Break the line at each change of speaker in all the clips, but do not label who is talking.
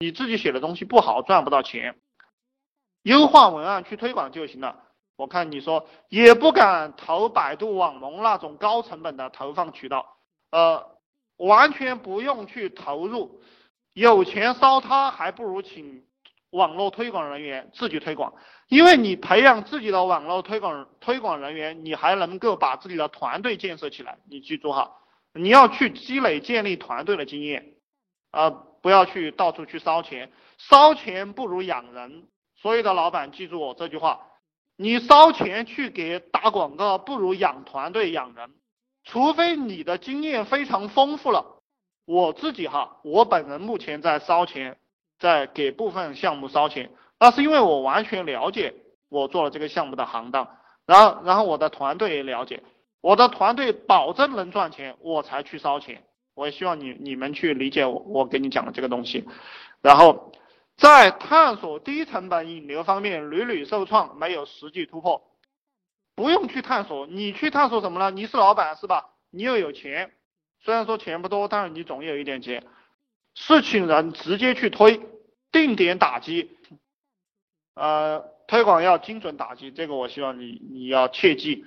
你自己写的东西不好，赚不到钱，优化文案去推广就行了。我看你说也不敢投百度网龙那种高成本的投放渠道，呃，完全不用去投入，有钱烧它还不如请网络推广人员自己推广，因为你培养自己的网络推广推广人员，你还能够把自己的团队建设起来。你记住哈，你要去积累建立团队的经验，啊，不要去到处去烧钱，烧钱不如养人。所有的老板记住我这句话。你烧钱去给打广告，不如养团队养人，除非你的经验非常丰富了。我自己哈，我本人目前在烧钱，在给部分项目烧钱，那是因为我完全了解我做了这个项目的行当，然后然后我的团队也了解，我的团队保证能赚钱，我才去烧钱。我也希望你你们去理解我我给你讲的这个东西，然后。在探索低成本引流方面屡屡受创，没有实际突破。不用去探索，你去探索什么呢？你是老板是吧？你又有钱，虽然说钱不多，但是你总有一点钱。是请人直接去推，定点打击。呃，推广要精准打击，这个我希望你你要切记。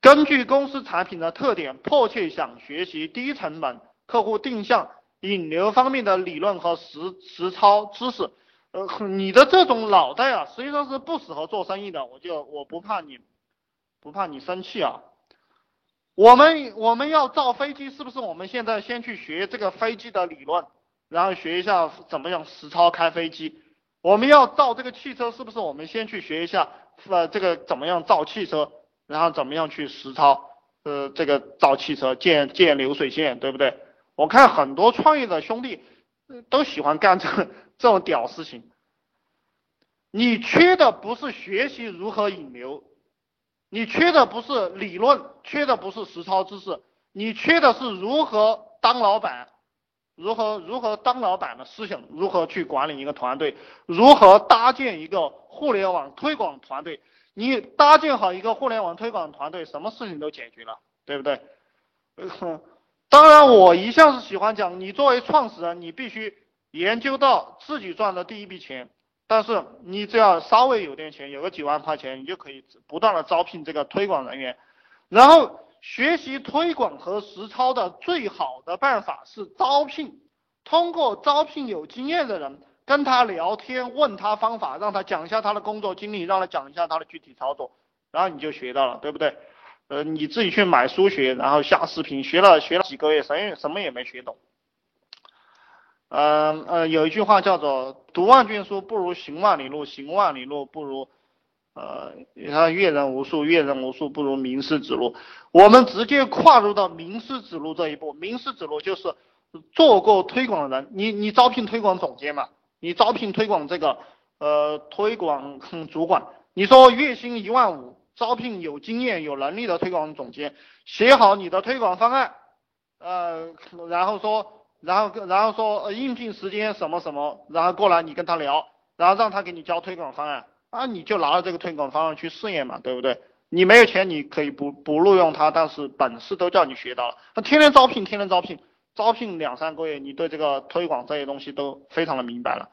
根据公司产品的特点，迫切想学习低成本客户定向引流方面的理论和实实操知识。呃，你的这种脑袋啊，实际上是不适合做生意的。我就我不怕你，不怕你生气啊。我们我们要造飞机，是不是我们现在先去学这个飞机的理论，然后学一下怎么样实操开飞机？我们要造这个汽车，是不是我们先去学一下呃这个怎么样造汽车，然后怎么样去实操呃这个造汽车建建流水线，对不对？我看很多创业的兄弟都喜欢干这。这种屌事情，你缺的不是学习如何引流，你缺的不是理论，缺的不是实操知识，你缺的是如何当老板，如何如何当老板的思想，如何去管理一个团队，如何搭建一个互联网推广团队。你搭建好一个互联网推广团队，什么事情都解决了，对不对？当然，我一向是喜欢讲，你作为创始人，你必须。研究到自己赚的第一笔钱，但是你只要稍微有点钱，有个几万块钱，你就可以不断的招聘这个推广人员，然后学习推广和实操的最好的办法是招聘，通过招聘有经验的人跟他聊天，问他方法，让他讲一下他的工作经历，让他讲一下他的具体操作，然后你就学到了，对不对？呃，你自己去买书学，然后下视频学了学了几个月，什什么也没学懂。嗯呃，有一句话叫做“读万卷书不如行万里路，行万里路不如呃，你看阅人无数，阅人无数不如名师指路”。我们直接跨入到名师指路这一步。名师指路就是做过推广的人，你你招聘推广总监嘛，你招聘推广这个呃推广主管，你说月薪一万五，招聘有经验有能力的推广总监，写好你的推广方案，呃，然后说。然后，然后说呃应聘时间什么什么，然后过来你跟他聊，然后让他给你交推广方案，啊你就拿着这个推广方案去试验嘛，对不对？你没有钱你可以不不录用他，但是本事都叫你学到了。他天天招聘，天天招聘，招聘两三个月，你对这个推广这些东西都非常的明白了。